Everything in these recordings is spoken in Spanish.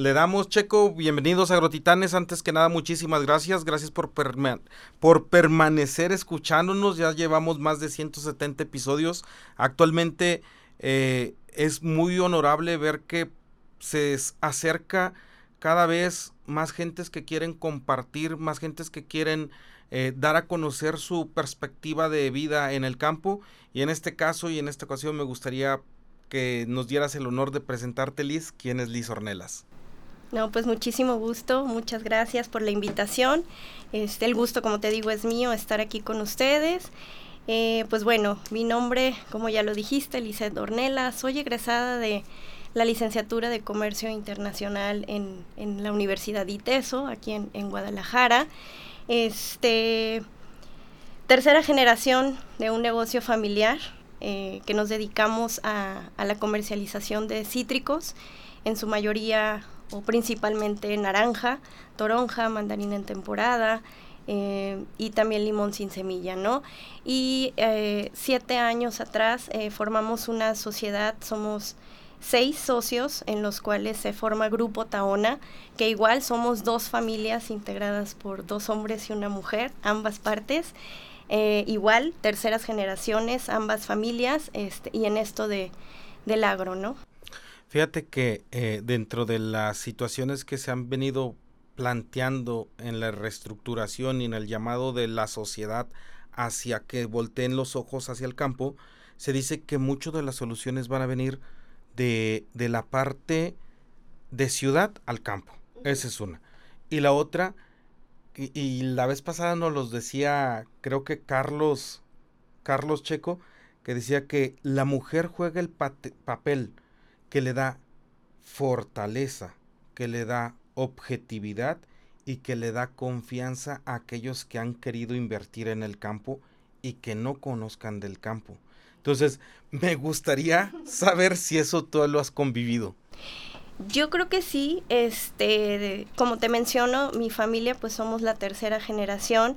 Le damos, Checo, bienvenidos a Agrotitanes. Antes que nada, muchísimas gracias. Gracias por, por permanecer escuchándonos. Ya llevamos más de 170 episodios. Actualmente eh, es muy honorable ver que se acerca cada vez más gentes que quieren compartir, más gentes que quieren eh, dar a conocer su perspectiva de vida en el campo. Y en este caso y en esta ocasión me gustaría que nos dieras el honor de presentarte, Liz. ¿Quién es Liz Ornelas? No, pues muchísimo gusto, muchas gracias por la invitación. Este, el gusto, como te digo, es mío estar aquí con ustedes. Eh, pues bueno, mi nombre, como ya lo dijiste, Lizeth Ornelas, soy egresada de la licenciatura de Comercio Internacional en, en la Universidad de ITESO, aquí en, en, Guadalajara. Este, tercera generación de un negocio familiar eh, que nos dedicamos a, a, la comercialización de cítricos, en su mayoría o principalmente naranja, toronja, mandarina en temporada, eh, y también limón sin semilla, ¿no? Y eh, siete años atrás formamos una sociedad, somos seis socios en los cuales se forma Grupo Taona, que igual somos dos familias integradas por dos hombres y una mujer, ambas partes. Eh, igual, terceras generaciones, ambas familias, este, y en esto de, del agro, ¿no? Fíjate que eh, dentro de las situaciones que se han venido planteando en la reestructuración y en el llamado de la sociedad hacia que volteen los ojos hacia el campo, se dice que muchas de las soluciones van a venir de, la parte de ciudad al campo. Esa es una. Y la otra, y, la vez pasada nos los decía, creo que Carlos, Carlos Checo, que decía que la mujer juega el papel que le da fortaleza, que le da objetividad y que le da confianza a aquellos que han querido invertir en el campo y que no conozcan del campo. Entonces, me gustaría saber si eso tú lo has convivido. Yo creo que sí, este, como te menciono, mi familia pues somos la tercera generación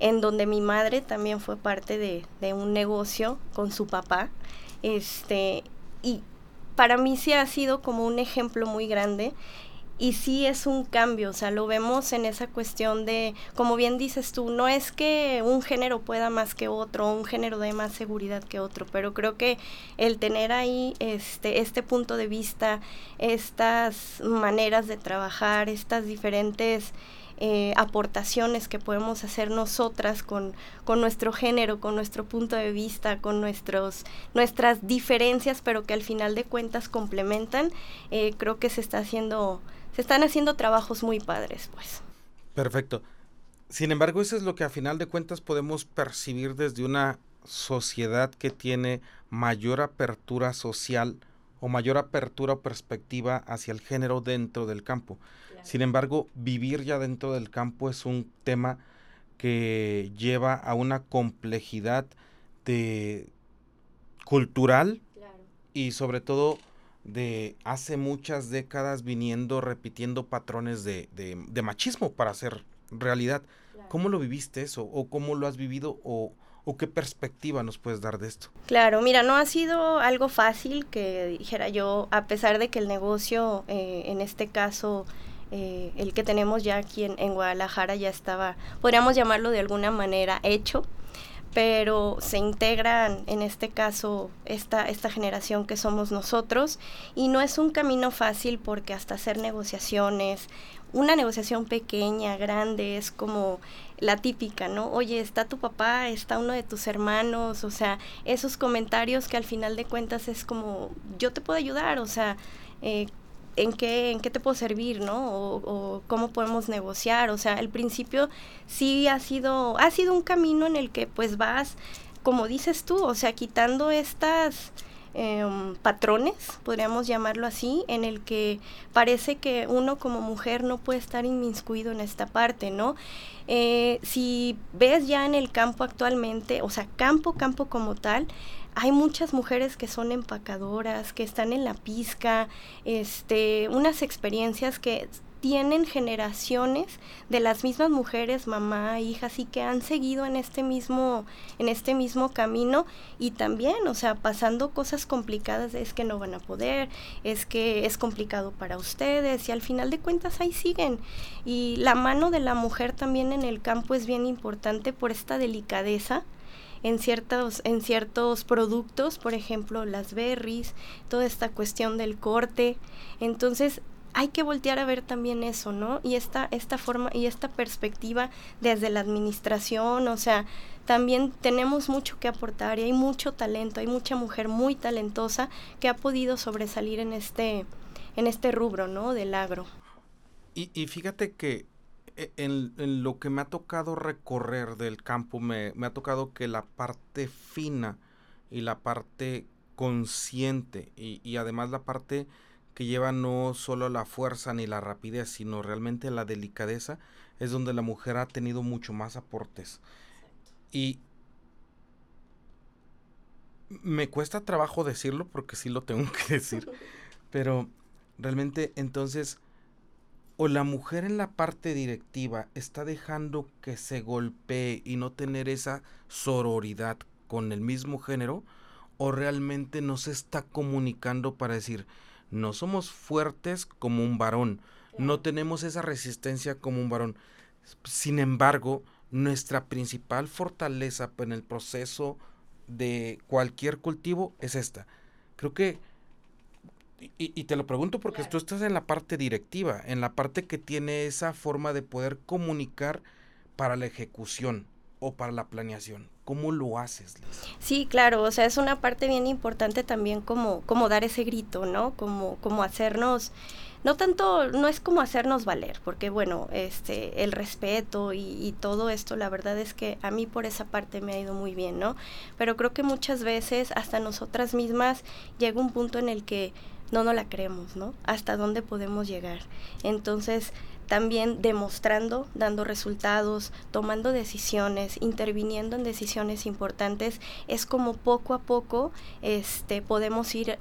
en donde mi madre también fue parte de, de un negocio con su papá, este, y para mí sí ha sido como un ejemplo muy grande y sí es un cambio, o sea, lo vemos en esa cuestión de, como bien dices tú, no es que un género pueda más que otro, un género dé más seguridad que otro, pero creo que el tener ahí este, este punto de vista, estas maneras de trabajar, estas diferentes eh, aportaciones que podemos hacer nosotras con, con, nuestro género, con nuestro punto de vista, con nuestros, nuestras diferencias, pero que al final de cuentas complementan, eh, creo que se está haciendo se están haciendo trabajos muy padres, pues. Perfecto. Sin embargo, eso es lo que a final de cuentas podemos percibir desde una sociedad que tiene mayor apertura social o mayor apertura o perspectiva hacia el género dentro del campo. Sin embargo, vivir ya dentro del campo es un tema que lleva a una complejidad de cultural y sobre todo de hace muchas décadas viniendo repitiendo patrones de, de, machismo para hacer realidad. ¿Cómo lo viviste eso? ¿O cómo lo has vivido? ¿O, ¿O qué perspectiva nos puedes dar de esto? Claro, mira, no ha sido algo fácil que dijera yo, a pesar de que el negocio, eh, en este caso, eh, el que tenemos ya aquí en, en, Guadalajara ya estaba, podríamos llamarlo de alguna manera, hecho pero se integran en este caso esta, esta generación que somos nosotros y no es un camino fácil porque hasta hacer negociaciones, una negociación pequeña, grande, es como la típica, ¿no? Oye, está tu papá, está uno de tus hermanos, o sea, esos comentarios que al final de cuentas es como, yo te puedo ayudar, o sea, eh, en qué, en qué te puedo servir, ¿no? O, cómo podemos negociar. O sea, el principio sí ha sido, ha sido un camino en el que pues vas, como dices tú, o sea, quitando estas em, patrones, podríamos llamarlo así, en el que parece que uno como mujer no puede estar inmiscuido en esta parte, ¿no? Eh, si ves ya en el campo actualmente, o sea, campo, campo como tal, hay muchas mujeres que son empacadoras, que están en la pizca, este, unas experiencias que tienen generaciones de las mismas mujeres, mamá, hijas, y que han seguido en este mismo, en este mismo camino y también, o sea, pasando cosas complicadas, es que no van a poder, es que es complicado para ustedes, y al final de cuentas ahí siguen. Y la mano de la mujer también en el campo es bien importante por esta delicadeza en ciertos, en ciertos productos, por ejemplo las berries, toda esta cuestión del corte. Entonces hay que voltear a ver también eso, ¿no? Y esta, esta forma y esta perspectiva desde la administración, o sea, también tenemos mucho que aportar y hay mucho talento, hay mucha mujer muy talentosa que ha podido sobresalir en este, en este rubro, ¿no? Del agro. Y, y fíjate que e, en, lo que me ha tocado recorrer del campo, me, me ha tocado que la parte fina y la parte consciente y, y, además la parte que lleva no solo la fuerza ni la rapidez, sino realmente la delicadeza, es donde la mujer ha tenido mucho más aportes. Y me cuesta trabajo decirlo porque sí lo tengo que decir, pero realmente entonces o la mujer en la parte directiva está dejando que se golpee y no tener esa sororidad con el mismo género, o realmente no se está comunicando para decir, no somos fuertes como un varón, no tenemos esa resistencia como un varón. Sin embargo, nuestra principal fortaleza en el proceso de cualquier cultivo es esta. Creo que y, te lo pregunto porque tú estás en la parte directiva, en la parte que tiene esa forma de poder comunicar para la ejecución o para la planeación. ¿Cómo lo haces? Sí, claro, o sea, es una parte bien importante también como, como dar ese grito, ¿no? Como, como hacernos, no tanto, no es como hacernos valer, porque bueno, este, el respeto y, y, todo esto, la verdad es que a mí por esa parte me ha ido muy bien, ¿no? Pero creo que muchas veces hasta nosotras mismas llega un punto en el que no no la creemos, ¿no? Hasta dónde podemos llegar. Entonces, también demostrando, dando resultados, tomando decisiones, interviniendo en decisiones importantes, es como poco a poco este podemos ir eh,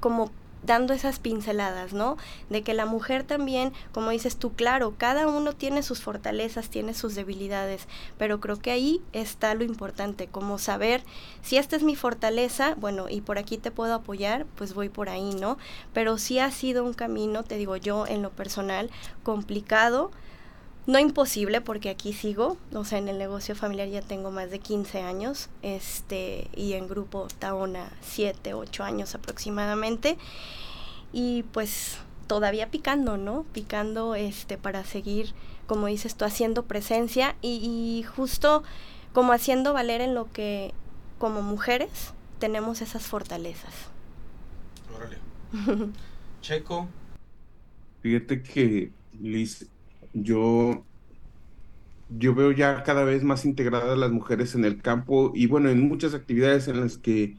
como dando esas pinceladas, ¿no? De que la mujer también, como dices tú, claro, cada uno tiene sus fortalezas, tiene sus debilidades, pero creo que ahí está lo importante, como saber si esta es mi fortaleza, bueno, y por aquí te puedo apoyar, pues voy por ahí, ¿no? Pero sí ha sido un camino, te digo yo, en lo personal, complicado, no imposible porque aquí sigo, o sea, en el negocio familiar ya tengo más de 15 años, este, y en grupo Taona 7, 8 años aproximadamente. Y pues todavía picando, ¿no? Picando este para seguir, como dices tú, haciendo presencia y, y justo como haciendo valer en lo que como mujeres tenemos esas fortalezas. Órale. Checo. Fíjate que, Liz, yo, yo veo ya cada vez más integradas las mujeres en el campo y bueno, en muchas actividades en las que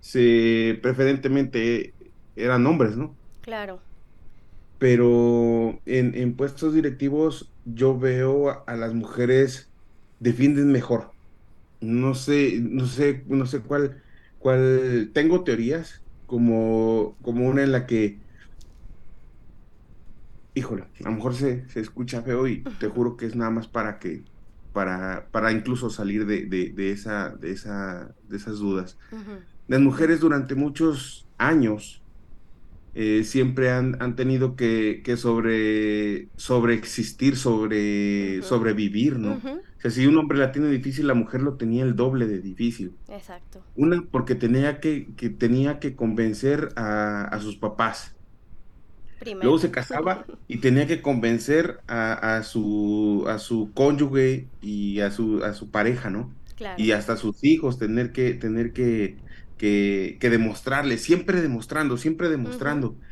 se preferentemente eran hombres, ¿no? Claro. Pero en, en puestos directivos yo veo a, a, las mujeres defienden mejor. No sé, no sé, no sé cuál, cuál, tengo teorías como, como una en la que híjole, a lo mejor se, se, escucha feo y te juro que es nada más para que, para, para incluso salir de, de, de esa, de, esa, de esas dudas. Uh -huh. Las mujeres durante muchos años eh, siempre han, han, tenido que, que sobre, sobre existir, sobre, uh -huh. sobrevivir, ¿no? Uh -huh. O sea, si un hombre la tiene difícil, la mujer lo tenía el doble de difícil. Exacto. Una, porque tenía que, que tenía que convencer a, a sus papás Primero. Luego se casaba y tenía que convencer a, a, su, a su cónyuge y a su, a su pareja, ¿no? Claro. Y hasta a sus hijos, tener que, tener que, que, que demostrarle, siempre demostrando, siempre demostrando. Uh -huh.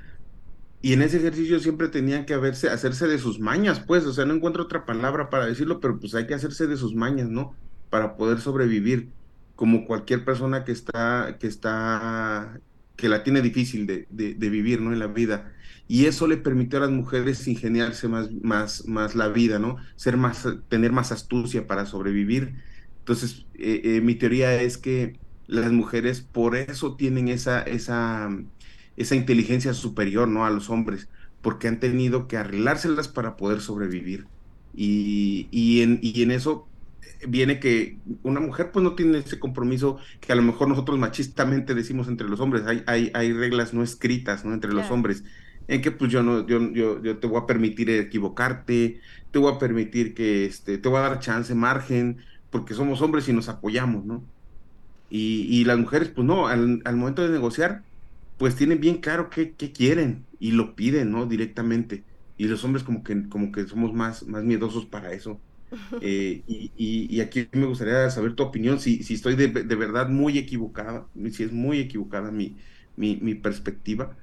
Y en ese ejercicio siempre tenían que haberse, hacerse de sus mañas, pues, o sea, no encuentro otra palabra para decirlo, pero pues hay que hacerse de sus mañas, ¿no? Para poder sobrevivir, como cualquier persona que está, que está, que la tiene difícil de, de, vivir, ¿no? En la vida y eso le permitió a las mujeres ingeniarse más, más, más la vida, ¿no? Ser más, tener más astucia para sobrevivir. Entonces, eh, eh, mi teoría es que las mujeres por eso tienen esa, esa, esa inteligencia superior, ¿no? A los hombres, porque han tenido que arreglárselas para poder sobrevivir. Y, y, en, y en eso viene que una mujer pues no tiene ese compromiso que a lo mejor nosotros machistamente decimos entre los hombres, hay, hay, hay reglas no escritas, ¿no? Entre los hombres, en que pues yo no, yo, yo, yo te voy a permitir equivocarte, te voy a permitir que, este, te voy a dar chance, margen, porque somos hombres y nos apoyamos, ¿no? Y, y las mujeres, pues no, al, al, momento de negociar, pues tienen bien claro qué, qué quieren y lo piden, ¿no? Directamente. Y los hombres como que, como que somos más, más miedosos para eso. Eh, y, y, aquí me gustaría saber tu opinión, si, si estoy de, de, verdad muy equivocada, si es muy equivocada mi, mi, mi perspectiva,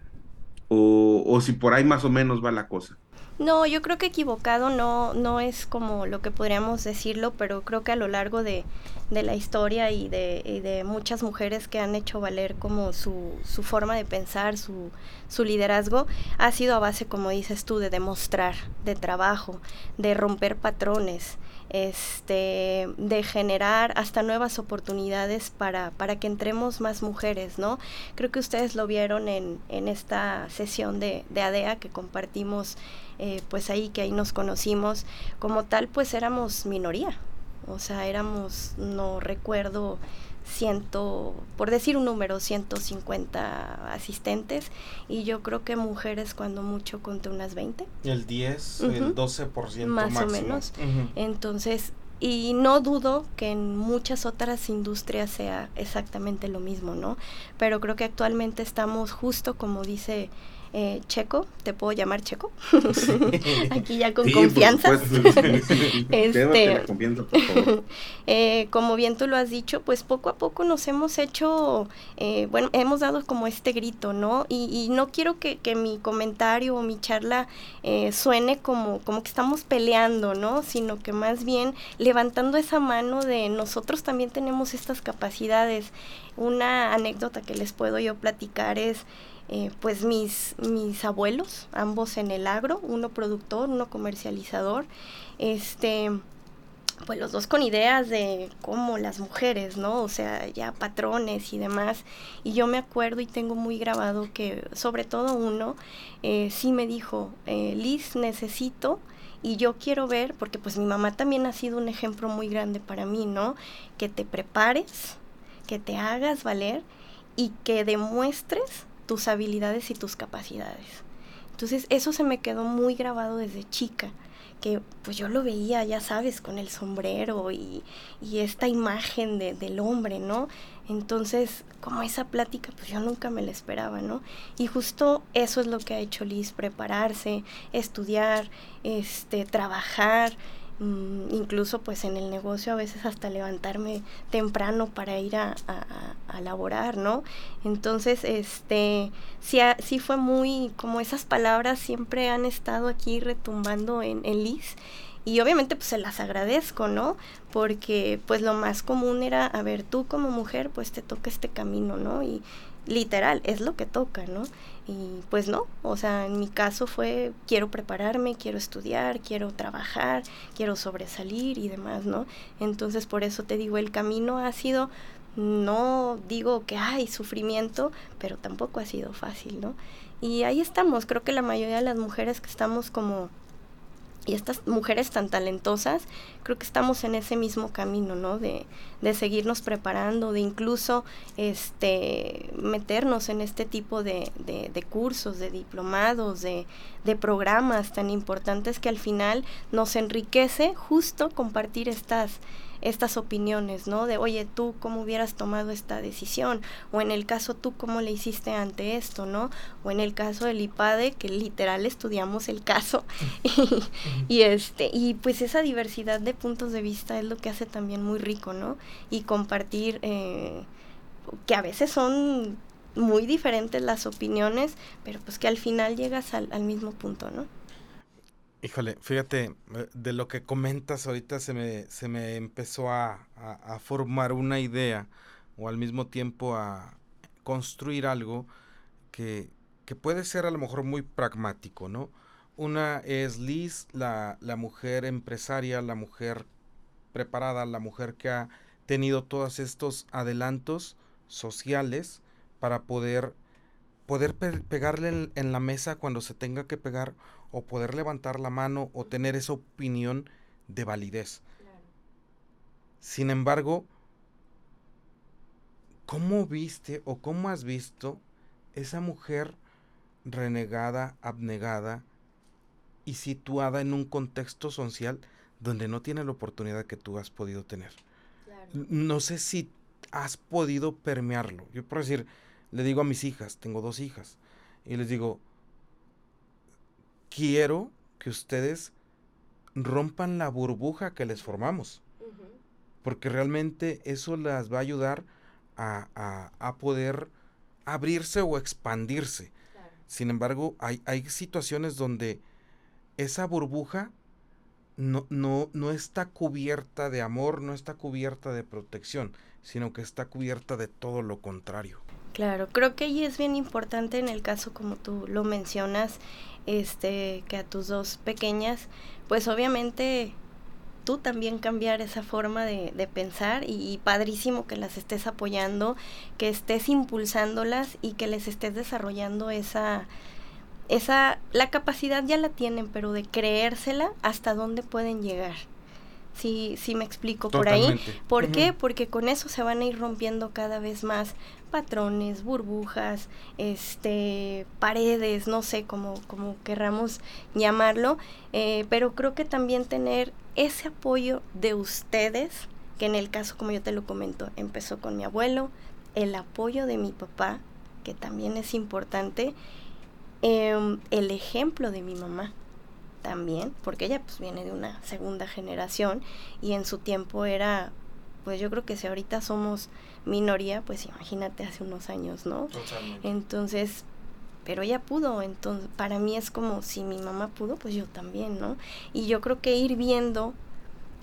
o, o, si por ahí más o menos va la cosa. No, yo creo que equivocado no, no es como lo que podríamos decirlo, pero creo que a lo largo de, de la historia y de, y de, muchas mujeres que han hecho valer como su, su forma de pensar, su, su liderazgo, ha sido a base, como dices tú, de demostrar, de trabajo, de romper patrones, este, de generar hasta nuevas oportunidades para, para que entremos más mujeres, ¿no? Creo que ustedes lo vieron en, en esta sesión de, de ADEA que compartimos eh, pues ahí que ahí nos conocimos, como tal pues éramos minoría, o sea, éramos, no recuerdo, ciento, por decir un número, 150 asistentes y yo creo que mujeres cuando mucho conté unas 20. El 10, el 12% más máximo. o menos. Entonces, y no dudo que en muchas otras industrias sea exactamente lo mismo, ¿no? Pero creo que actualmente estamos justo como dice eh, Checo, ¿te puedo llamar Checo? Aquí ya con confianza. este, eh, como bien tú lo has dicho, pues poco a poco nos hemos hecho, eh, bueno, hemos dado como este grito, ¿no? Y, y no quiero que, que, mi comentario o mi charla eh, suene como, como que estamos peleando, ¿no? Sino que más bien levantando esa mano de nosotros también tenemos estas capacidades. Una anécdota que les puedo yo platicar es eh, pues mis, mis abuelos, ambos en el agro, uno productor, uno comercializador, este, pues los dos con ideas de cómo las mujeres, ¿no? O sea, ya patrones y demás. Y yo me acuerdo y tengo muy grabado que, sobre todo uno, eh, sí me dijo, eh, Liz, necesito y yo quiero ver, porque pues mi mamá también ha sido un ejemplo muy grande para mí, ¿no? Que te prepares, que te hagas valer y que demuestres tus habilidades y tus capacidades. Entonces eso se me quedó muy grabado desde chica, que pues yo lo veía, ya sabes, con el sombrero y, y esta imagen de, del hombre, ¿no? Entonces, como esa plática, pues yo nunca me la esperaba, ¿no? Y justo eso es lo que ha hecho Liz, prepararse, estudiar, este, trabajar, incluso pues en el negocio a veces hasta levantarme temprano para ir a, a, laborar, ¿no? Entonces, este, sí, sí fue muy, como esas palabras siempre han estado aquí retumbando en, en Liz y obviamente pues se las agradezco, ¿no? Porque pues lo más común era, a ver, tú como mujer pues te toca este camino, ¿no? Y literal, es lo que toca, ¿no? Y pues no, o sea, en mi caso fue quiero prepararme, quiero estudiar, quiero trabajar, quiero sobresalir y demás, ¿no? Entonces por eso te digo, el camino ha sido, no digo que hay sufrimiento, pero tampoco ha sido fácil, ¿no? Y ahí estamos, creo que la mayoría de las mujeres que estamos como y estas mujeres tan talentosas, creo que estamos en ese mismo camino, ¿no? De, de seguirnos preparando, de incluso este, meternos en este tipo de, de, de cursos, de diplomados, de, de, programas tan importantes que al final nos enriquece justo compartir estas, estas opiniones, ¿no? De, oye, tú cómo hubieras tomado esta decisión, o en el caso tú cómo le hiciste ante esto, ¿no? O en el caso del IPADE, que literal estudiamos el caso, y, y, este, y pues esa diversidad de puntos de vista es lo que hace también muy rico, ¿no? Y compartir, eh, que a veces son muy diferentes las opiniones, pero pues que al final llegas al, al mismo punto, ¿no? Híjole, fíjate, eh, de lo que comentas ahorita se me, se me empezó a, a, formar una idea o al mismo tiempo a construir algo que, que, puede ser a lo mejor muy pragmático, ¿no? Una es Liz, la, la mujer empresaria, la mujer preparada, la mujer que ha tenido todos estos adelantos sociales para poder poder pegarle en, la mesa cuando se tenga que pegar o poder levantar la mano o tener esa opinión de validez. Sin embargo, ¿cómo viste o cómo has visto esa mujer renegada, abnegada y situada en un contexto social donde no tiene la oportunidad que tú has podido tener? No sé si has podido permearlo. Yo por decir, le digo a mis hijas, tengo dos hijas, y les digo, quiero que ustedes rompan la burbuja que les formamos, porque realmente eso las va a ayudar a, poder abrirse o expandirse. Sin embargo, hay, hay situaciones donde esa burbuja no, no, no está cubierta de amor, no está cubierta de protección, sino que está cubierta de todo lo contrario. Claro, creo que ahí es bien importante en el caso como tú lo mencionas, este, que a tus dos pequeñas, pues obviamente tú también cambiar esa forma de, de pensar y, y, padrísimo que las estés apoyando, que estés impulsándolas y que les estés desarrollando esa, esa, la capacidad ya la tienen, pero de creérsela hasta dónde pueden llegar. Sí, sí me explico por ahí. ¿Por qué? Porque con eso se van a ir rompiendo cada vez más patrones, burbujas, este, paredes, no sé cómo, como querramos llamarlo, eh, pero creo que también tener ese apoyo de ustedes, que en el caso, como yo te lo comento, empezó con mi abuelo, el apoyo de mi papá, que también es importante, em, el ejemplo de mi mamá también, porque ella pues viene de una segunda generación y en su tiempo era, pues yo creo que si ahorita somos minoría, pues imagínate hace unos años, ¿no? Entonces, pero ella pudo, entonces para mí es como si mi mamá pudo, pues yo también, ¿no? Y yo creo que ir viendo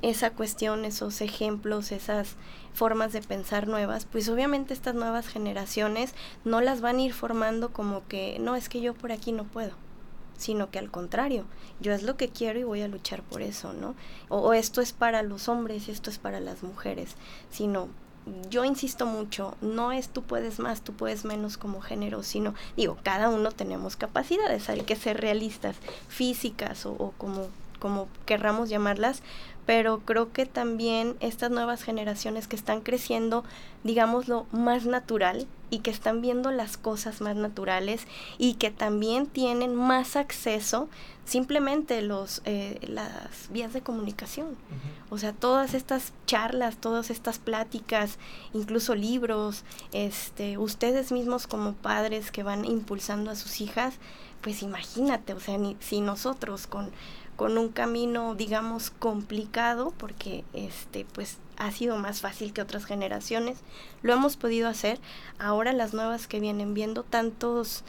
esa cuestión, esos ejemplos, esas formas de pensar nuevas, pues obviamente estas nuevas generaciones no las van a ir formando como que, no, es que yo por aquí no puedo sino que al contrario, yo es lo que quiero y voy a luchar por eso, ¿no? O, esto es para los hombres y esto es para las mujeres, sino yo insisto mucho, no es tú puedes más, tú puedes menos como género, sino, digo, cada uno tenemos capacidades, hay que ser realistas, físicas o, o como, como querramos llamarlas, pero creo que también estas nuevas generaciones que están creciendo, digámoslo, más natural y que están viendo las cosas más naturales y que también tienen más acceso simplemente los eh, las vías de comunicación. O sea todas estas charlas todas estas pláticas incluso libros este ustedes mismos como padres que van impulsando a sus hijas pues imagínate o sea ni, si nosotros con con un camino, digamos, complicado, porque este, pues ha sido más fácil que otras generaciones. Lo hemos podido hacer. Ahora las nuevas que vienen viendo tantos,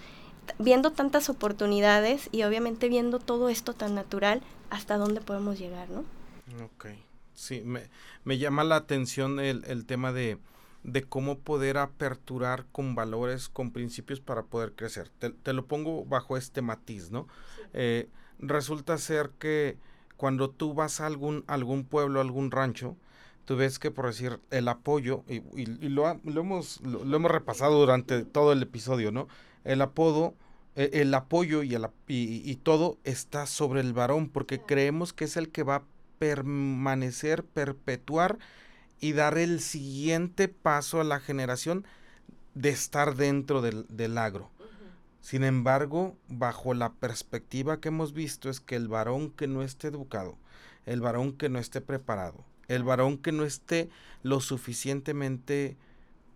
viendo tantas oportunidades y obviamente viendo todo esto tan natural, hasta dónde podemos llegar, ¿no? Ok. Sí, me, me llama la atención el, el tema de, de cómo poder aperturar con valores, con principios para poder crecer. Te, te lo pongo bajo este matiz, ¿no? Eh, resulta ser que cuando tú vas a algún, algún pueblo, algún rancho, tú ves que por decir el apoyo, y, lo, hemos, lo, hemos repasado durante todo el episodio, ¿no? El apodo, e, el, apoyo y, el, y, todo está sobre el varón, porque creemos que es el que va a permanecer, perpetuar y dar el siguiente paso a la generación de estar dentro del, del agro. Sin embargo, bajo la perspectiva que hemos visto es que el varón que no esté educado, el varón que no esté preparado, el varón que no esté lo suficientemente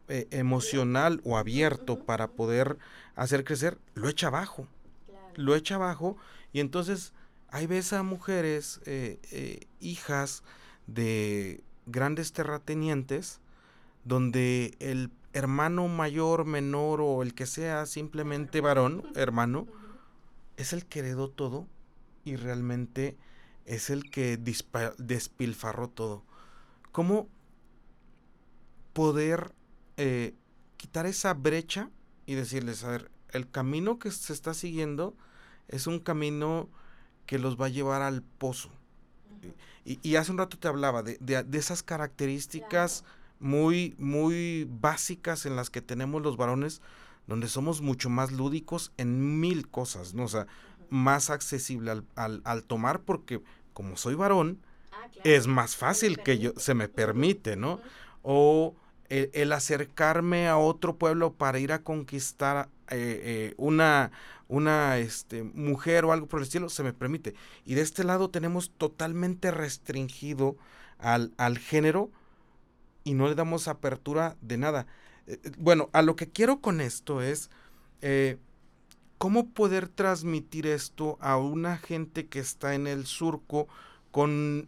eh, emocional o abierto para poder hacer crecer, lo echa abajo. Lo echa abajo y entonces hay veces a mujeres, eh, eh, hijas de grandes terratenientes, donde el hermano mayor, menor o el que sea simplemente varón, hermano, es el que heredó todo y realmente es el que despilfarró todo. ¿Cómo poder eh, quitar esa brecha y decirles, a ver, el camino que se está siguiendo es un camino que los va a llevar al pozo? y, hace un rato te hablaba de, de, esas características muy, muy básicas en las que tenemos los varones, donde somos mucho más lúdicos en mil cosas, ¿no? O sea, más accesible al, al, tomar porque como soy varón, ah, es más fácil que yo, se me permite, ¿no? O el, acercarme a otro pueblo para ir a conquistar eh, eh, una, una este, mujer o algo por el estilo, se me permite. Y de este lado tenemos totalmente restringido al, al género y no le damos apertura de nada. Eh, bueno, a lo que quiero con esto es cómo poder transmitir esto a una gente que está en el surco con,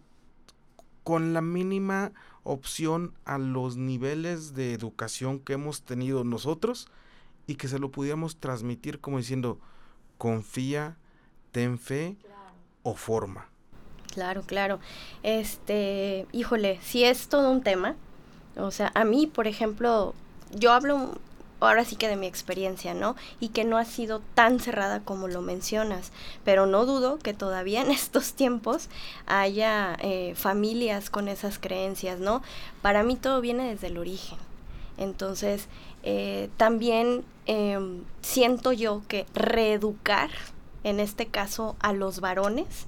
con la mínima opción a los niveles de educación que hemos tenido nosotros y que se lo pudiéramos transmitir como diciendo confía, ten fe o forma. Claro, claro. Este, híjole, si es todo un tema. O sea, a mí, por ejemplo, yo hablo ahora sí que de mi experiencia, ¿no? Y que no ha sido tan cerrada como lo mencionas, pero no dudo que todavía en estos tiempos haya eh, familias con esas creencias, ¿no? Para mí todo viene desde el origen. Entonces, eh, también em, siento yo que reeducar, en este caso, a los varones,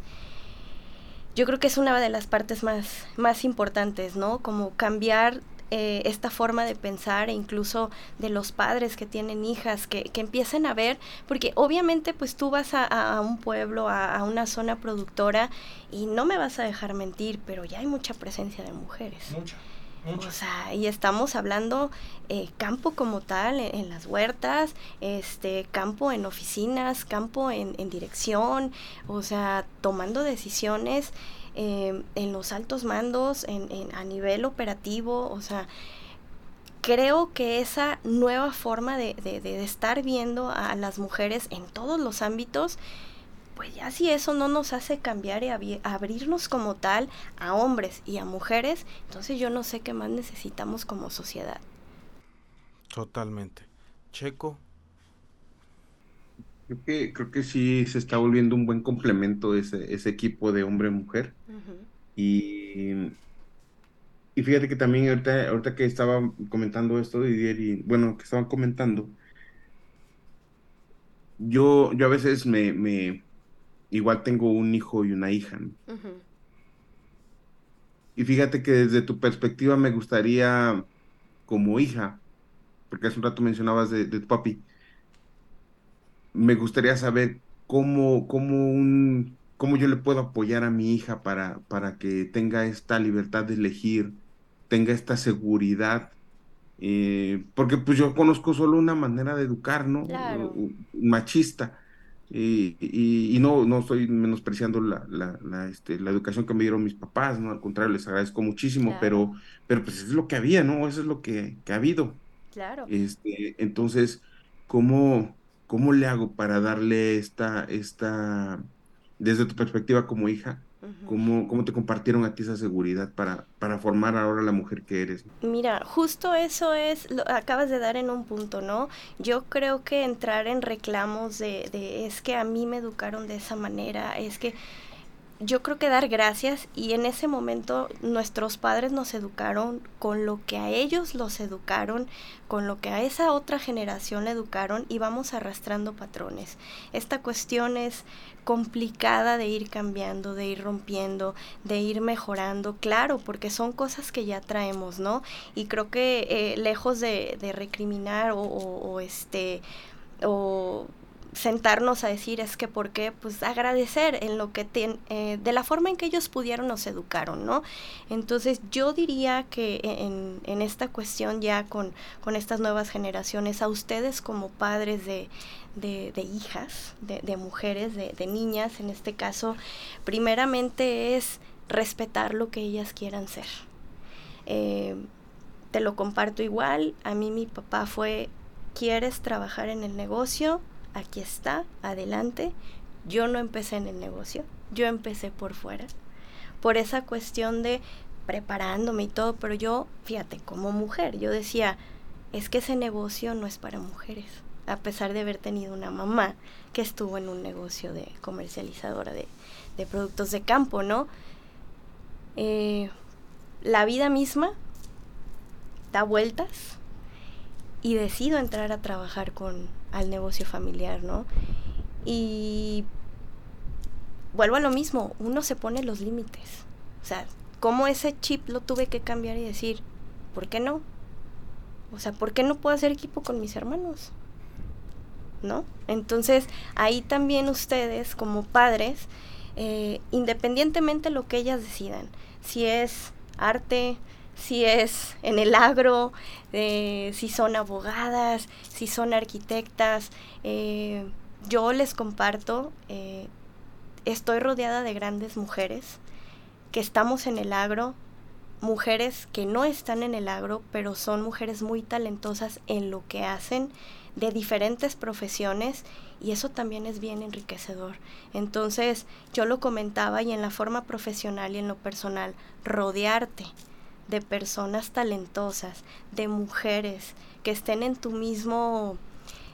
yo creo que es una de las partes más, más importantes, ¿no? Como cambiar eh, esta forma de pensar e incluso de los padres que tienen hijas, que, que empiecen a ver, porque obviamente pues tú vas a, un pueblo, a, una zona productora y no me vas a dejar mentir, pero ya hay mucha presencia de mujeres. Mucha. O sea, y estamos hablando eh, campo como tal, en, las huertas, este campo en oficinas, campo en, en dirección, o sea, tomando decisiones Em, en los altos mandos, en, a nivel operativo, o sea, creo que esa nueva forma de, de, estar viendo a las mujeres en todos los ámbitos, pues ya si eso no nos hace cambiar y abrirnos como tal a hombres y a mujeres, entonces yo no sé qué más necesitamos como sociedad. Totalmente. Checo. Creo que, creo que sí se está volviendo un buen complemento ese, ese equipo de hombre-mujer. Y, y fíjate que también ahorita, ahorita que estaba comentando esto de y bueno, que estaban comentando, yo, yo a veces me, me, igual tengo un hijo y una hija. Y fíjate que desde tu perspectiva me gustaría, como hija, porque hace un rato mencionabas de, de tu papi, me gustaría saber cómo, cómo, un, cómo yo le puedo apoyar a mi hija para, para que tenga esta libertad de elegir, tenga esta seguridad. Eh, porque pues yo conozco solo una manera de educar, ¿no? Machista. y, no, no estoy menospreciando la, la, este, la, educación que me dieron mis papás, ¿no? Al contrario, les agradezco muchísimo, pero, pero pues es lo que había, ¿no? Eso es lo que, que ha habido. Claro. Este, entonces, ¿cómo, ¿cómo le hago para darle esta, esta, desde tu perspectiva como hija, ¿Cómo, ¿Cómo, te compartieron a ti esa seguridad para, para formar ahora la mujer que eres? Mira, justo eso es, lo acabas de dar en un punto, ¿no? Yo creo que entrar en reclamos de, de es que a mí me educaron de esa manera, es que yo creo que dar gracias y en ese momento nuestros padres nos educaron con lo que a ellos los educaron, con lo que a esa otra generación le educaron y vamos arrastrando patrones. Esta cuestión es complicada de ir cambiando, de ir rompiendo, de ir mejorando, claro, porque son cosas que ya traemos, ¿no? Y creo que eh, lejos de, recriminar o, o este o sentarnos a decir es que por qué, pues agradecer en lo que eh, de la forma en que ellos pudieron nos educaron, ¿no? Entonces yo diría que en, en esta cuestión ya con, con, estas nuevas generaciones, a ustedes como padres de, de, de hijas, de, de mujeres, de, de niñas en este caso, primeramente es respetar lo que ellas quieran ser. Eh, te lo comparto igual, a mí mi papá fue, ¿quieres trabajar en el negocio? Aquí está, adelante. Yo no empecé en el negocio, yo empecé por fuera, por esa cuestión de preparándome y todo, pero yo, fíjate, como mujer, yo decía, es que ese negocio no es para mujeres, a pesar de haber tenido una mamá que estuvo en un negocio de comercializadora de, productos de campo, ¿no? Eh, la vida misma da vueltas y decido entrar a trabajar con al negocio familiar, ¿no? Y vuelvo a lo mismo, uno se pone los límites. O sea, cómo ese chip lo tuve que cambiar y decir, ¿por qué no? O sea, ¿por qué no puedo hacer equipo con mis hermanos? ¿No? Entonces, ahí también ustedes, como padres, eh, independientemente de lo que ellas decidan, si es arte, si es en el agro, eh, si son abogadas, si son arquitectas, eh, yo les comparto, estoy rodeada de grandes mujeres que estamos en el agro, mujeres que no están en el agro, pero son mujeres muy talentosas en lo que hacen, de diferentes profesiones, y eso también es bien enriquecedor. Entonces, yo lo comentaba y en la forma profesional y en lo personal, rodearte de personas talentosas, de mujeres que estén en tu mismo,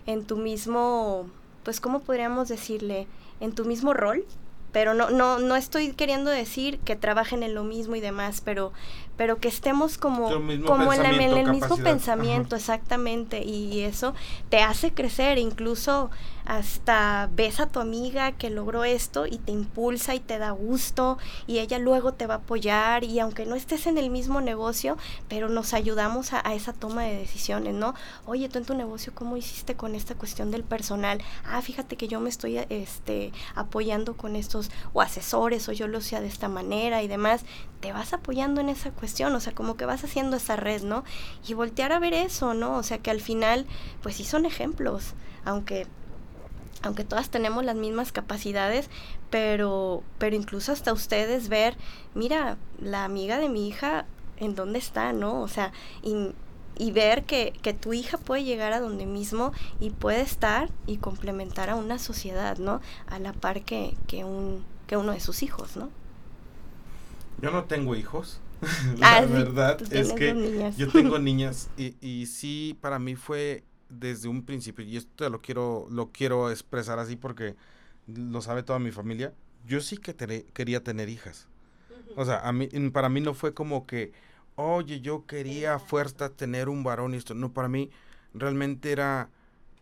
en tu mismo, pues, ¿cómo podríamos decirle? En tu mismo rol, pero no, no, no estoy queriendo decir que trabajen en lo mismo y demás, pero, pero que estemos como, como en, el mismo pensamiento, exactamente, y eso te hace crecer, incluso hasta ves a tu amiga que logró esto y te impulsa y te da gusto y ella luego te va a apoyar y aunque no estés en el mismo negocio, pero nos ayudamos a, esa toma de decisiones, ¿no? Oye, tú en tu negocio, ¿cómo hiciste con esta cuestión del personal? Ah, fíjate que yo me estoy este, apoyando con estos o asesores o yo lo sea de esta manera y demás. Te vas apoyando en esa cuestión, o sea, como que vas haciendo esa red, ¿no? Y voltear a ver eso, ¿no? O sea, que al final, pues sí son ejemplos, aunque aunque todas tenemos las mismas capacidades, pero, pero incluso hasta ustedes ver, mira, la amiga de mi hija, ¿en dónde está, no? O sea, y, y ver que, que, tu hija puede llegar a donde mismo y puede estar y complementar a una sociedad, ¿no? A la par que, que, un, que uno de sus hijos, ¿no? Yo no tengo hijos. la ah, verdad es que yo tengo niñas y, y sí, para mí fue desde un principio, y esto lo quiero, lo quiero expresar así porque lo sabe toda mi familia, yo sí que quería tener hijas. O sea, a mí, para mí no fue como que, oye, yo quería fuerza tener un varón y esto. No, para mí realmente era,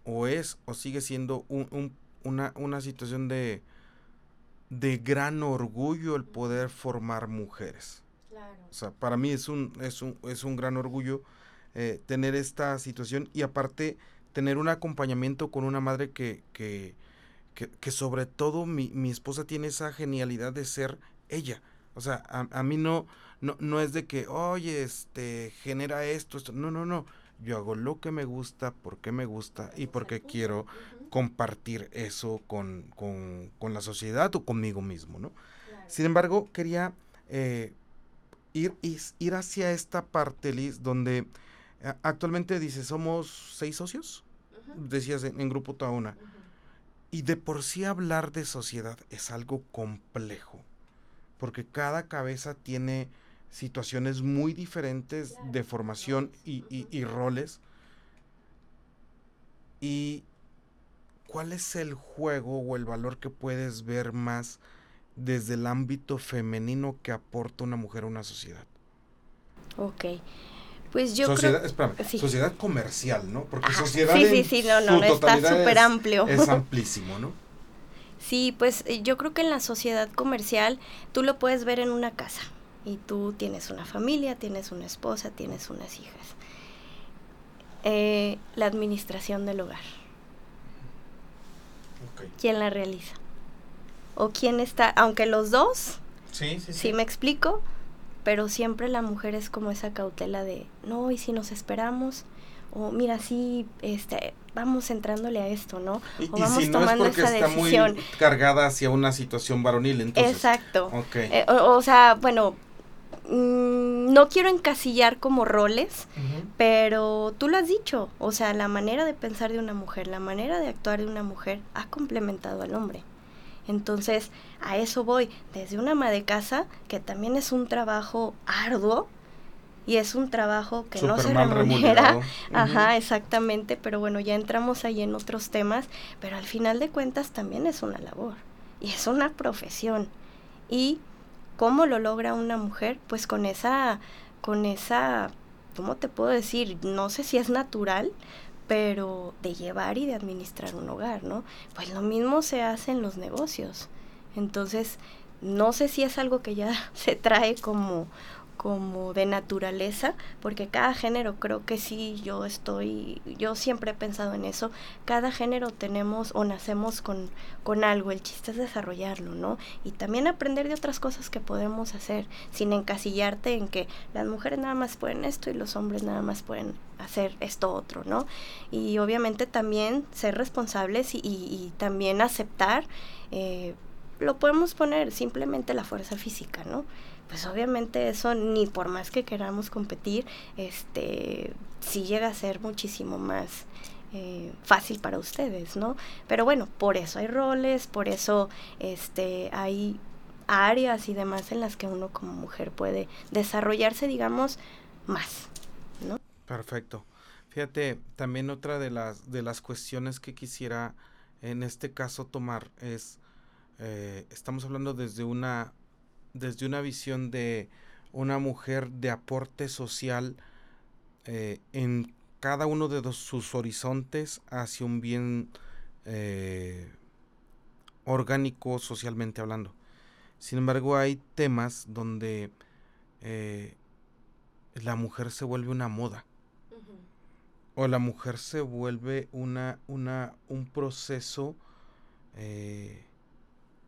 o es, o sigue siendo un, una, una situación de, de gran orgullo el poder formar mujeres. O sea, para mí es un, es un, es un gran orgullo eh, tener esta situación y aparte tener un acompañamiento con una madre que, que, que, sobre todo mi, mi, esposa tiene esa genialidad de ser ella. O sea, a, mí no, no, no es de que, oye, este, genera esto, esto. No, no, no. Yo hago lo que me gusta, porque me gusta y porque quiero compartir eso con, con, con la sociedad o conmigo mismo, ¿no? Sin embargo, quería eh, ir, ir hacia esta parte, Liz, donde Actualmente dice, somos seis socios, decías en, Grupo Taona. Y de por sí hablar de sociedad es algo complejo, porque cada cabeza tiene situaciones muy diferentes de formación y, y roles. ¿Y cuál es el juego o el valor que puedes ver más desde el ámbito femenino que aporta una mujer a una sociedad? Ok. Pues yo sociedad, creo, sociedad comercial, ¿no? Porque sociedad sí, sí, sí, no, no, está súper amplio. Es amplísimo, ¿no? Sí, pues eh, yo creo que en la sociedad comercial tú lo puedes ver en una casa y tú tienes una familia, tienes una esposa, tienes unas hijas. Eh, la administración del hogar. ¿Quién la realiza? ¿O quién está? Aunque los dos, sí, sí, sí. ¿sí me explico? Pero siempre la mujer es como esa cautela de, no, y si nos esperamos, o mira, sí, este, vamos entrándole a esto, ¿no? O vamos si no tomando es porque está Muy cargada hacia una situación varonil, entonces. Exacto. Eh, o, sea, bueno, mm, no quiero encasillar como roles, pero tú lo has dicho, o sea, la manera de pensar de una mujer, la manera de actuar de una mujer ha complementado al hombre. Entonces, a eso voy, desde una ama de casa, que también es un trabajo arduo, y es un trabajo que no se remunera. Ajá, exactamente, pero bueno, ya entramos ahí en otros temas, pero al final de cuentas también es una labor y es una profesión. ¿Y cómo lo logra una mujer? Pues con esa con esa ¿cómo te puedo decir? No sé si es natural, pero de llevar y de administrar un hogar, ¿no? Pues lo mismo se hace en los negocios. Entonces, no sé si es algo que ya se trae como como de naturaleza, porque cada género creo que sí, yo estoy, yo siempre he pensado en eso, cada género tenemos o nacemos con, con algo, el chiste es desarrollarlo, ¿no? Y también aprender de otras cosas que podemos hacer, sin encasillarte en que las mujeres nada más pueden esto y los hombres nada más pueden hacer esto otro, ¿no? Y obviamente también ser responsables y, y, también aceptar, eh, lo podemos poner simplemente la fuerza física, ¿no? Pues obviamente eso ni por más que queramos competir, este, sí llega a ser muchísimo más eh, fácil para ustedes, ¿no? Pero bueno, por eso hay roles, por eso este, hay áreas y demás en las que uno como mujer puede desarrollarse, digamos, más, ¿no? Perfecto. Fíjate, también otra de las, de las cuestiones que quisiera en este caso tomar es, eh, estamos hablando desde una desde una visión de una mujer de aporte social eh, en cada uno de sus horizontes hacia un bien eh, orgánico socialmente hablando. Sin embargo, hay temas donde eh, la mujer se vuelve una moda. O la mujer se vuelve una, una, un proceso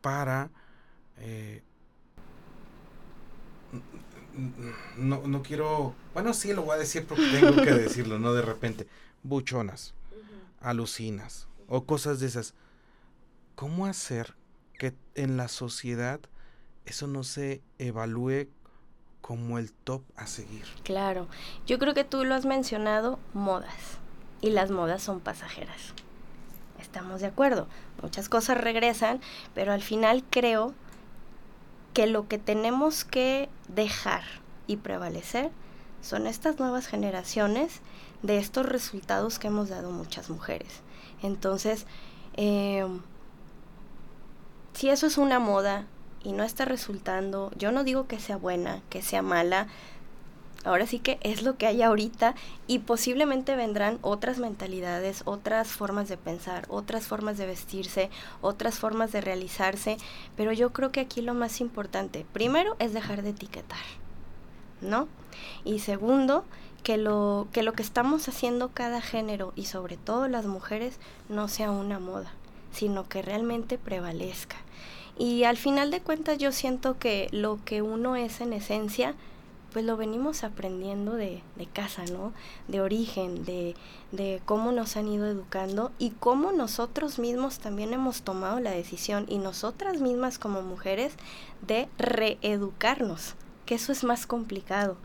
para no, no quiero, bueno, sí lo voy a decir porque tengo que decirlo, no de repente, buchonas, alucinas o cosas de esas. ¿Cómo hacer que en la sociedad eso no se evalúe como el top a seguir? Claro, yo creo que tú lo has mencionado, modas, y las modas son pasajeras. Estamos de acuerdo, muchas cosas regresan, pero al final creo que lo que tenemos que dejar y prevalecer son estas nuevas generaciones de estos resultados que hemos dado muchas mujeres. Entonces, eh, si eso es una moda y no está resultando, yo no digo que sea buena, que sea mala, ahora sí que es lo que hay ahorita y posiblemente vendrán otras mentalidades, otras formas de pensar, otras formas de vestirse, otras formas de realizarse, pero yo creo que aquí lo más importante, primero, es dejar de etiquetar, ¿no? Y segundo, que lo que lo que estamos haciendo cada género y sobre todo las mujeres no sea una moda, sino que realmente prevalezca. Y al final de cuentas yo siento que lo que uno es en esencia pues lo venimos aprendiendo de, de casa, ¿no? De origen, de, de, cómo nos han ido educando y cómo nosotros mismos también hemos tomado la decisión y nosotras mismas como mujeres de reeducarnos, que eso es más complicado.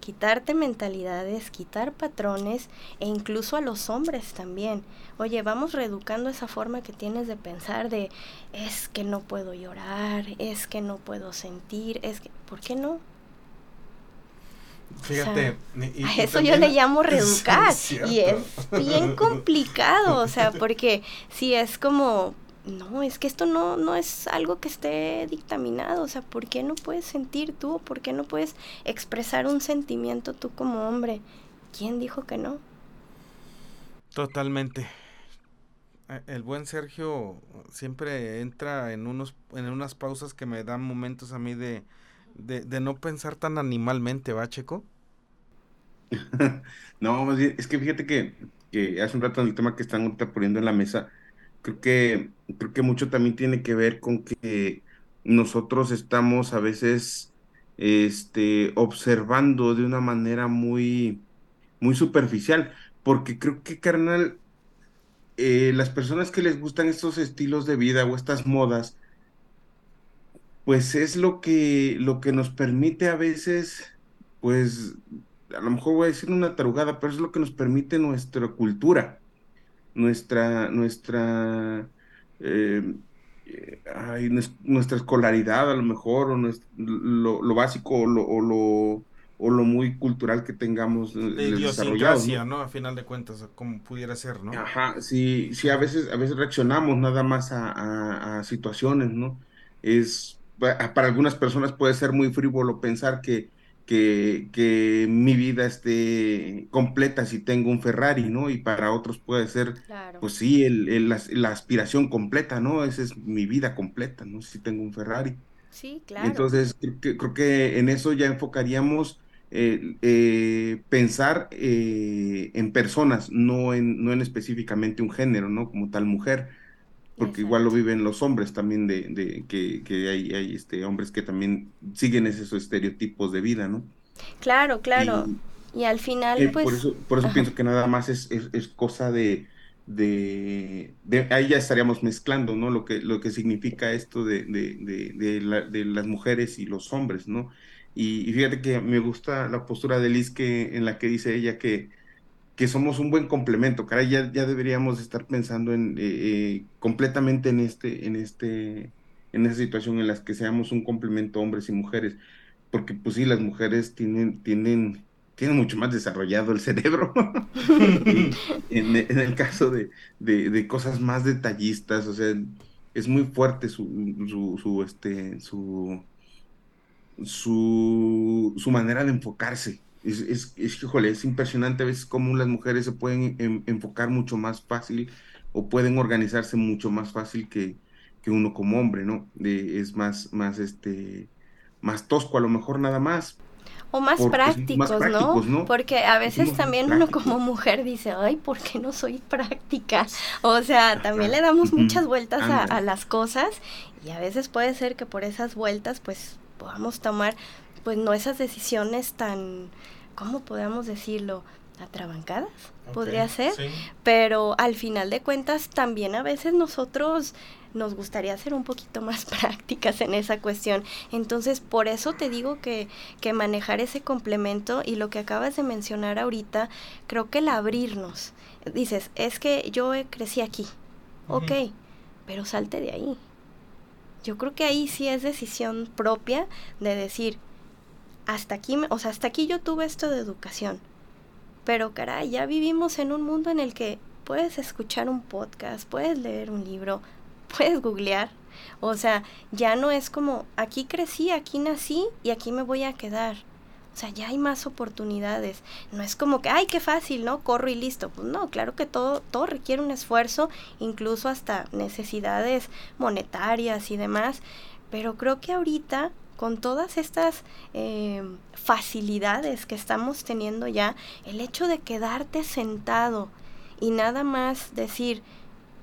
Quitarte mentalidades, quitar patrones e incluso a los hombres también. Oye, vamos reeducando esa forma que tienes de pensar de es que no puedo llorar, es que no puedo sentir, es que, ¿por qué no? Fíjate. a eso yo le llamo reeducar. y es bien complicado, o sea, porque si es como, no, es que esto no, no es algo que esté dictaminado, o sea, ¿por qué no puedes sentir tú? ¿Por qué no puedes expresar un sentimiento tú como hombre? ¿Quién dijo que no? Totalmente. E, el buen Sergio siempre entra en unos en unas pausas que me dan momentos a mí de, de, no pensar tan animalmente, ¿va, Checo? no, es que fíjate que, que hace un rato en el tema que están ahorita poniendo en la mesa, creo que, creo que mucho también tiene que ver con que nosotros estamos a veces este, observando de una manera muy, muy superficial, porque creo que, carnal, eh, las personas que les gustan estos estilos de vida o estas modas, pues es lo que, lo que nos permite a veces, pues, a lo mejor voy a decir una tarugada, pero es lo que nos permite nuestra cultura, nuestra, nuestra, eh, nuestra escolaridad a lo mejor, o lo, básico o lo, o lo, muy cultural que tengamos de desarrollado. ¿no? A final de cuentas, como pudiera ser, ¿no? Ajá, sí, sí, a veces, a veces reaccionamos nada más a, a situaciones, ¿no? Es para algunas personas puede ser muy frívolo pensar que, que, que, mi vida esté completa si tengo un Ferrari, ¿no? Y para otros puede ser, pues sí, el, la, aspiración completa, ¿no? Esa es mi vida completa, ¿no? Si tengo un Ferrari. Sí, claro. Entonces, creo que, en eso ya enfocaríamos eh, eh, pensar eh, en personas, no en, no en específicamente un género, ¿no? Como tal mujer porque igual lo viven los hombres también de, de que, que, hay, hay este hombres que también siguen esos estereotipos de vida, ¿no? Claro, claro. Y, al final, eh, pues... Por eso, por eso pienso que nada más es, es, cosa de, de, de, Ahí ya estaríamos mezclando, ¿no? Lo que, lo que significa esto de, de, de, la, de las mujeres y los hombres, ¿no? Y, y, fíjate que me gusta la postura de Liz que, en la que dice ella que que somos un buen complemento, caray, ya, ya deberíamos estar pensando en eh, eh, completamente en este, en este, en esa situación en la que seamos un complemento hombres y mujeres, porque pues sí, las mujeres tienen, tienen, tienen mucho más desarrollado el cerebro, en, el caso de, de, cosas más detallistas, o sea, es muy fuerte su, su, este, su, su manera de enfocarse es, es, es, híjole, es impresionante a veces cómo las mujeres se pueden enfocar mucho más fácil o pueden organizarse mucho más fácil que, que uno como hombre, ¿no? es más, más, este, más tosco a lo mejor nada más. O más prácticos, ¿no? Porque a veces también uno como mujer dice, ay, ¿por qué no soy práctica? O sea, también le damos muchas vueltas a, a las cosas y a veces puede ser que por esas vueltas pues podamos tomar pues no esas decisiones tan, ¿cómo podemos decirlo? atrabancadas, podría ser, pero al final de cuentas también a veces nosotros nos gustaría ser un poquito más prácticas en esa cuestión. Entonces, por eso te digo que, que manejar ese complemento y lo que acabas de mencionar ahorita, creo que el abrirnos. Dices, es que yo crecí aquí, ok, pero salte de ahí. Yo creo que ahí sí es decisión propia de decir, hasta aquí, o sea, hasta aquí yo tuve esto de educación. Pero caray, ya vivimos en un mundo en el que puedes escuchar un podcast, puedes leer un libro, puedes googlear. O sea, ya no es como aquí crecí, aquí nací y aquí me voy a quedar. O sea, ya hay más oportunidades. No es como que, ay, qué fácil, ¿no? Corro y listo. Pues no, claro que todo, todo requiere un esfuerzo, incluso hasta necesidades monetarias y demás. Pero creo que ahorita con todas estas eh, facilidades que estamos teniendo ya, el hecho de quedarte sentado y nada más decir,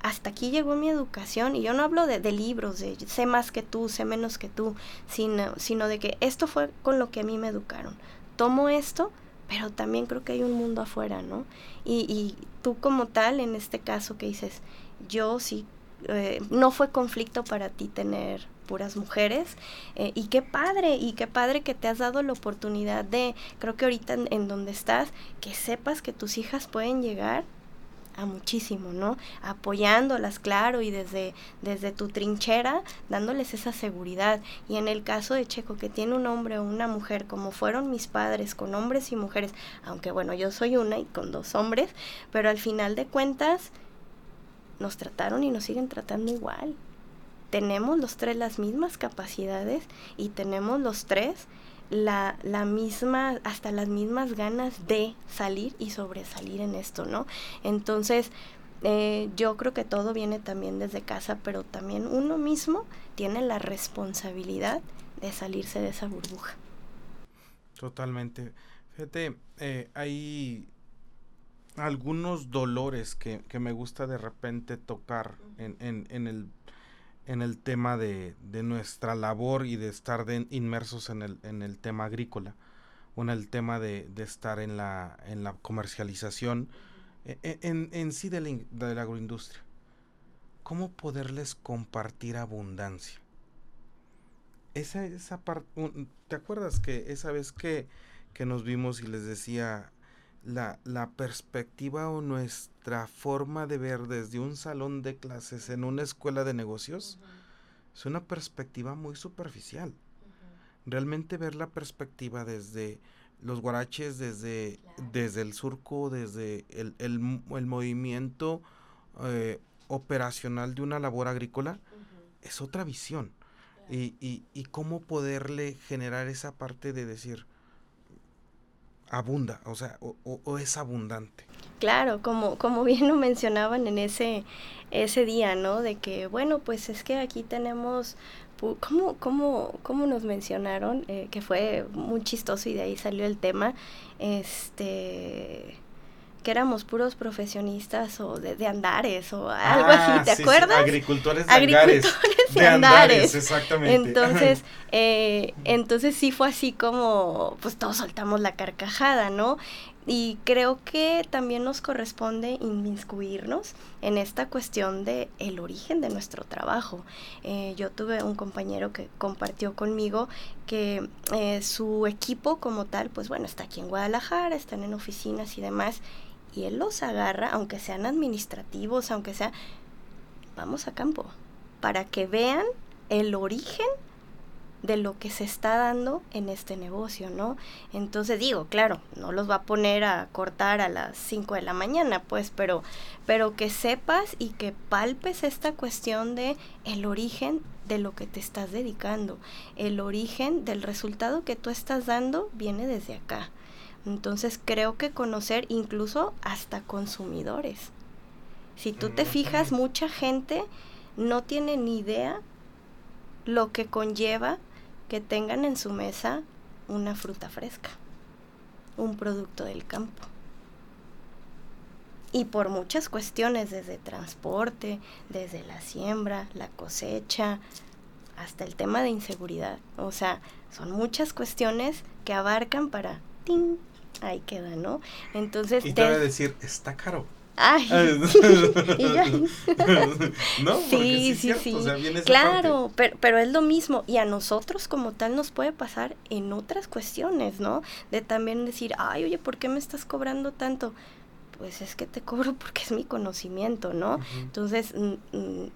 hasta aquí llegó mi educación, y yo no hablo de, libros, de sé más que tú, sé menos que tú, sino, sino de que esto fue con lo que a mí me educaron. Tomo esto, pero también creo que hay un mundo afuera, ¿no? Y, y tú como tal, en este caso que dices, yo sí, eh, no fue conflicto para ti tener puras mujeres. Eh, y qué padre, y qué padre que te has dado la oportunidad de, creo que ahorita en, donde estás, que sepas que tus hijas pueden llegar a muchísimo, ¿no? Apoyándolas, claro, y desde, desde tu trinchera, dándoles esa seguridad. Y en el caso de Checo, que tiene un hombre o una mujer, como fueron mis padres, con hombres y mujeres, aunque bueno, yo soy una y con dos hombres, pero al final de cuentas, nos trataron y nos siguen tratando igual tenemos los tres las mismas capacidades y tenemos los tres la, la misma, hasta las mismas ganas de salir y sobresalir en esto, ¿no? Entonces, eh, yo creo que todo viene también desde casa, pero también uno mismo tiene la responsabilidad de salirse de esa burbuja. Totalmente. Fíjate, eh, hay algunos dolores que, que, me gusta de repente tocar en, en, en el en el tema de, de nuestra labor y de estar inmersos en el, en el tema agrícola o en el tema de, de estar en la, en la comercialización e, e, en, en, sí de la, de la agroindustria. ¿Cómo poderles compartir abundancia? Esa, esa parte, ¿te acuerdas que esa vez que, que nos vimos y les decía la, la, perspectiva o nuestra forma de ver desde un salón de clases en una escuela de negocios es una perspectiva muy superficial. Realmente ver la perspectiva desde los guaraches, desde, desde el surco, desde el, el, movimiento eh, operacional de una labor agrícola, es otra visión. Y, y, y cómo poderle generar esa parte de decir, abunda, o sea, o, es abundante. Claro, como, como bien lo mencionaban en ese, ese día, ¿no? De que, bueno, pues es que aquí tenemos ¿Cómo, cómo, cómo nos mencionaron? Eh, que fue muy chistoso y de ahí salió el tema. Este que éramos puros profesionistas o de, andares o algo así, ah, ¿te acuerdas? Agricultores de Agricultores de, andares. exactamente. Entonces, eh, entonces sí fue así como, pues todos soltamos la carcajada, ¿no? Y creo que también nos corresponde inmiscuirnos en esta cuestión de el origen de nuestro trabajo. Eh, yo tuve un compañero que compartió conmigo que eh, su equipo como tal, pues bueno, está aquí en Guadalajara, están en oficinas y demás, y él los agarra, aunque sean administrativos, aunque sea, vamos a campo, para que vean el origen de lo que se está dando en este negocio, ¿no? Entonces digo, claro, no los va a poner a cortar a las 5 de la mañana, pues, pero, pero que sepas y que palpes esta cuestión de el origen de lo que te estás dedicando, el origen del resultado que tú estás dando viene desde acá. Entonces creo que conocer incluso hasta consumidores. Si tú te fijas, mucha gente no tiene ni idea lo que conlleva que tengan en su mesa una fruta fresca, un producto del campo. Y por muchas cuestiones, desde transporte, desde la siembra, la cosecha, hasta el tema de inseguridad. O sea, son muchas cuestiones que abarcan para... ¡ting! Ahí queda, ¿no? Entonces... Y te voy a decir, está caro. Ay, ¿No? Sí, sí, sí. claro, pero, pero es lo mismo. Y a nosotros como tal nos puede pasar en otras cuestiones, ¿no? De también decir, ay, oye, ¿por qué me estás cobrando tanto? pues es que te cobro porque es mi conocimiento, ¿no? Entonces,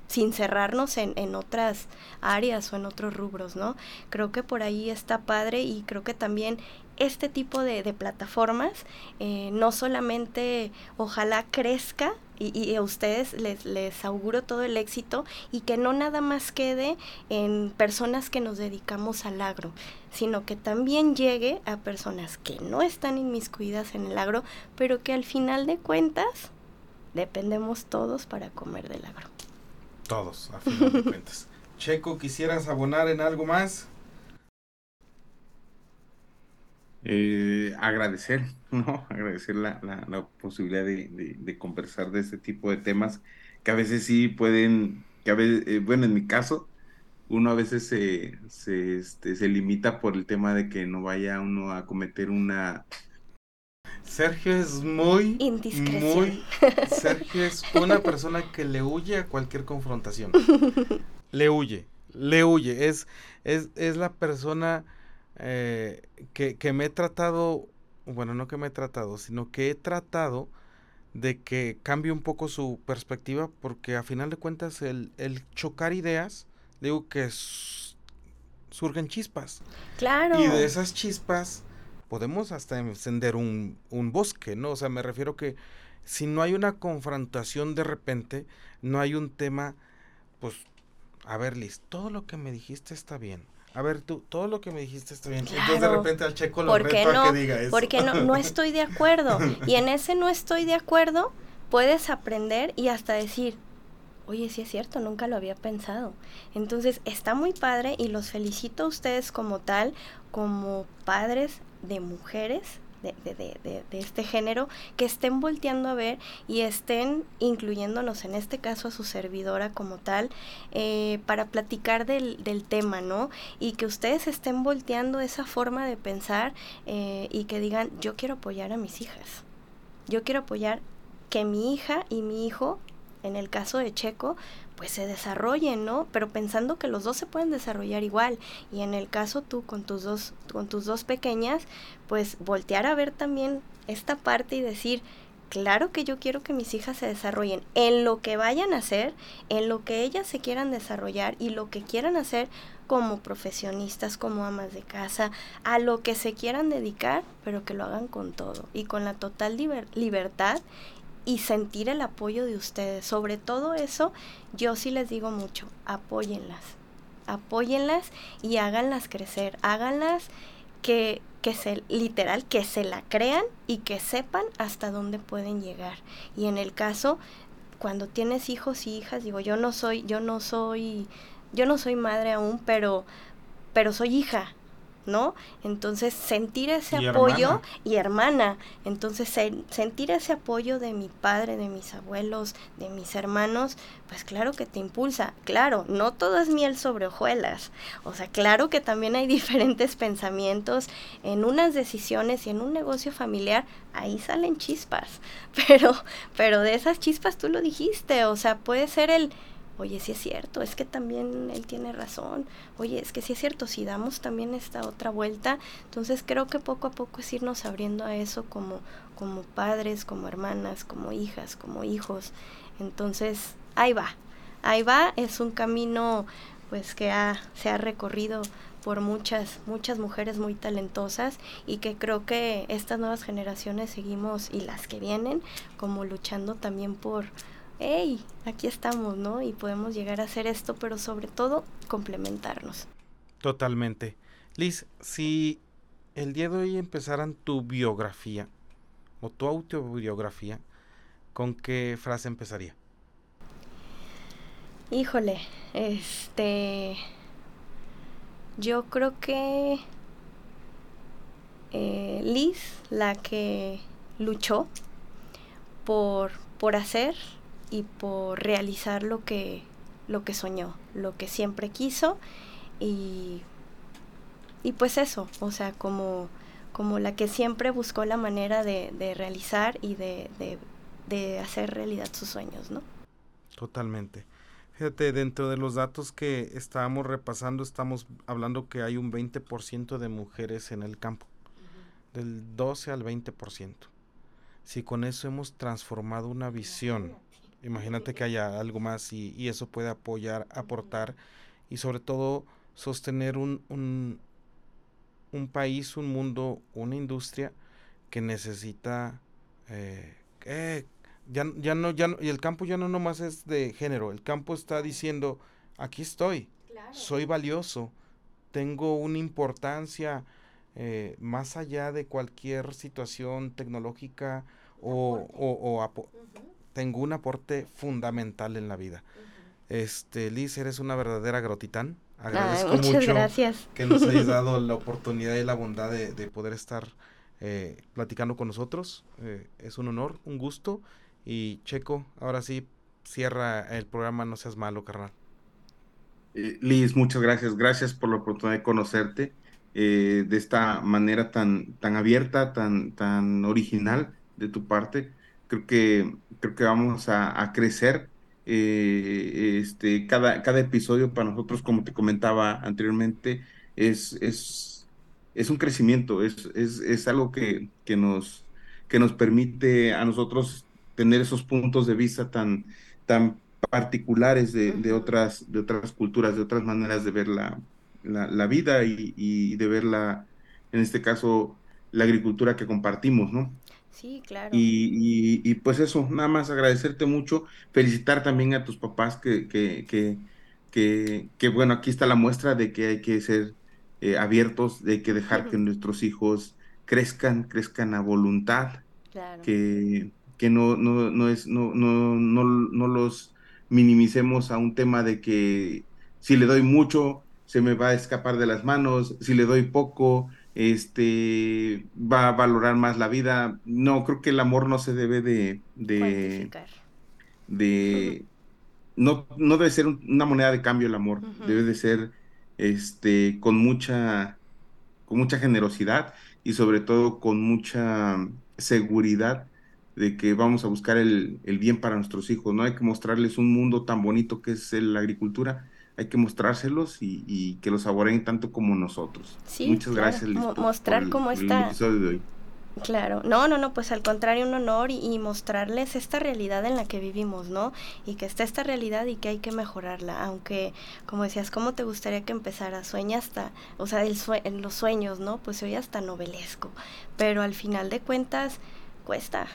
sin cerrarnos en, en, otras áreas o en otros rubros, ¿no? Creo que por ahí está padre y creo que también este tipo de, de plataformas eh, no solamente ojalá crezca y, a ustedes les, les auguro todo el éxito y que no nada más quede en personas que nos dedicamos al agro, sino que también llegue a personas que no están inmiscuidas en el agro, pero que al final de cuentas dependemos todos para comer del agro. Todos, a final de cuentas. Checo, ¿quisieras abonar en algo más? Eh, agradecer, ¿no? Agradecer la, la, posibilidad de, conversar de este tipo de temas que a veces sí pueden, que a veces, eh, bueno, en mi caso, uno a veces se, se, este, se limita por el tema de que no vaya uno a cometer una... Sergio es muy... Muy... Sergio es una persona que le huye a cualquier confrontación. Le huye, le huye. Es, es, es la persona eh, que, que, me he tratado, bueno, no que me he tratado, sino que he tratado de que cambie un poco su perspectiva, porque a final de cuentas el, el chocar ideas, digo que surgen chispas. Claro. Y de esas chispas podemos hasta encender un, un bosque, ¿no? O sea, me refiero que si no hay una confrontación de repente, no hay un tema, pues, a ver, Liz, todo lo que me dijiste está bien a ver, tú, todo lo que me dijiste está bien. Entonces de repente al checo lo reto no? a que diga eso. Porque no, no estoy de acuerdo. Y en ese no estoy de acuerdo, puedes aprender y hasta decir, oye, sí es cierto, nunca lo había pensado. Entonces está muy padre y los felicito a ustedes como tal, como padres de mujeres de, de, de, este género que estén volteando a ver y estén incluyéndonos en este caso a su servidora como tal eh, para platicar del, del, tema, ¿no? Y que ustedes estén volteando esa forma de pensar eh, y que digan, yo quiero apoyar a mis hijas, yo quiero apoyar que mi hija y mi hijo, en el caso de Checo, pues se desarrollen, ¿no? Pero pensando que los dos se pueden desarrollar igual. Y en el caso tú con tus dos, con tus dos pequeñas, pues voltear a ver también esta parte y decir, claro que yo quiero que mis hijas se desarrollen en lo que vayan a hacer, en lo que ellas se quieran desarrollar y lo que quieran hacer como profesionistas, como amas de casa, a lo que se quieran dedicar, pero que lo hagan con todo y con la total libertad y sentir el apoyo de ustedes. Sobre todo eso, yo sí les digo mucho, apóyenlas, apóyenlas y háganlas crecer, háganlas que que se, literal, que se la crean y que sepan hasta dónde pueden llegar. Y en el caso, cuando tienes hijos y hijas, digo, yo no soy, yo no soy, yo no soy madre aún, pero, pero soy hija, ¿no? Entonces sentir ese apoyo y hermana, entonces sentir ese apoyo de mi padre, de mis abuelos, de mis hermanos, pues claro que te impulsa, claro, no todo es miel sobre hojuelas, o sea, claro que también hay diferentes pensamientos en unas decisiones y en un negocio familiar, ahí salen chispas, pero, pero de esas chispas tú lo dijiste, o sea, puede ser el oye, sí es cierto, es que también él tiene razón, oye, es que sí es cierto, si damos también esta otra vuelta, entonces creo que poco a poco es irnos abriendo a eso como, como padres, como hermanas, como hijas, como hijos, entonces ahí va, ahí va, es un camino pues que ha, se ha recorrido por muchas, muchas mujeres muy talentosas y que creo que estas nuevas generaciones seguimos y las que vienen como luchando también por hey, aquí estamos, ¿no? Y podemos llegar a hacer esto, pero sobre todo complementarnos. Totalmente. Liz, si el día de hoy empezaran tu biografía o tu autobiografía, ¿con qué frase empezaría? Híjole, este... Yo creo que eh, Liz, la que luchó por, por hacer y por realizar lo que, lo que soñó, lo que siempre quiso y, y pues eso, o sea, como, como la que siempre buscó la manera de, de realizar y de, de, de, hacer realidad sus sueños, ¿no? Totalmente. Fíjate, dentro de los datos que estábamos repasando, estamos hablando que hay un 20% de mujeres en el campo, del 12 al 20%. Si con eso hemos transformado una visión Imagínate que haya algo más y, eso puede apoyar, aportar y sobre todo sostener un, un, un país, un mundo, una industria que necesita eh, eh, ya, ya no ya y el campo ya no nomás es de género el campo está diciendo aquí estoy soy valioso tengo una importancia eh, más allá de cualquier situación tecnológica o, o, tengo un aporte fundamental en la vida. Este, Liz, eres una verdadera grotitán. Agradezco mucho gracias. que nos hayas dado la oportunidad y la bondad de, poder estar eh, platicando con nosotros. Eh, es un honor, un gusto. Y Checo, ahora sí, cierra el programa, no seas malo, carnal. Eh, Liz, muchas gracias. Gracias por la oportunidad de conocerte de esta manera tan, tan abierta, tan, tan original de tu parte creo que, creo que vamos a, crecer. Eh, este, cada, cada episodio para nosotros, como te comentaba anteriormente, es, es, es un crecimiento, es, es, es algo que, que, nos, que nos permite a nosotros tener esos puntos de vista tan, tan particulares de, de, otras, de otras culturas, de otras maneras de ver la, la, vida y, y, de ver la, en este caso, la agricultura que compartimos, ¿no? Sí, claro. Y, y, pues eso, nada más agradecerte mucho, felicitar también a tus papás que, que, que, que, bueno, aquí está la muestra de que hay que ser eh, abiertos, de que dejar que nuestros hijos crezcan, crezcan a voluntad, que, que no, no, no, es, no, no, no, no los minimicemos a un tema de que si le doy mucho, se me va a escapar de las manos, si le doy poco, este va a valorar más la vida. No, creo que el amor no se debe de de, de no, no debe ser una moneda de cambio el amor, debe de ser este con mucha con mucha generosidad y sobre todo con mucha seguridad de que vamos a buscar el, el bien para nuestros hijos, no hay que mostrarles un mundo tan bonito que es la agricultura, hay que mostrárselos y, que los saboreen tanto como nosotros. Sí, Muchas gracias, mostrar cómo está. Claro, no, no, no, pues al contrario, un honor y, mostrarles esta realidad en la que vivimos, ¿no? Y que está esta realidad y que hay que mejorarla, aunque, como decías, ¿cómo te gustaría que empezara? Sueña hasta, o sea, el en los sueños, ¿no? Pues hoy hasta novelesco, pero al final de cuentas cuesta,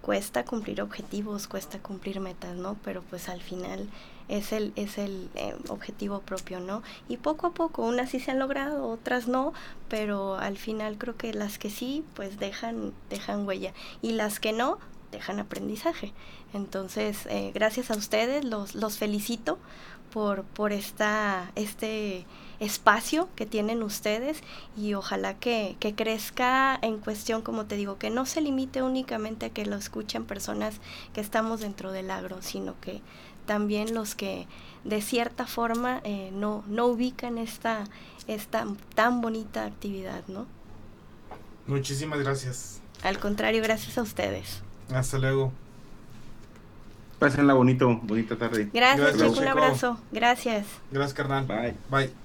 cuesta cumplir objetivos, cuesta cumplir metas, ¿no? Pero pues al final es el, es el eh, objetivo propio, ¿no? Y poco a poco, unas sí se han logrado, otras no, pero al final creo que las que sí, pues dejan, dejan huella. Y las que no, dejan aprendizaje. Entonces, eh, gracias a ustedes, los, los felicito por, por esta, este espacio que tienen ustedes y ojalá que, que, crezca en cuestión, como te digo, que no se limite únicamente a que lo escuchen personas que estamos dentro del agro, sino que también los que de cierta forma eh, no, no ubican esta, esta tan bonita actividad, ¿no? Muchísimas gracias. Al contrario, gracias a ustedes. Hasta luego. Pásenla bonito, bonita tarde. Gracias, Gracias un abrazo. Gracias. Gracias, carnal. Bye. Bye.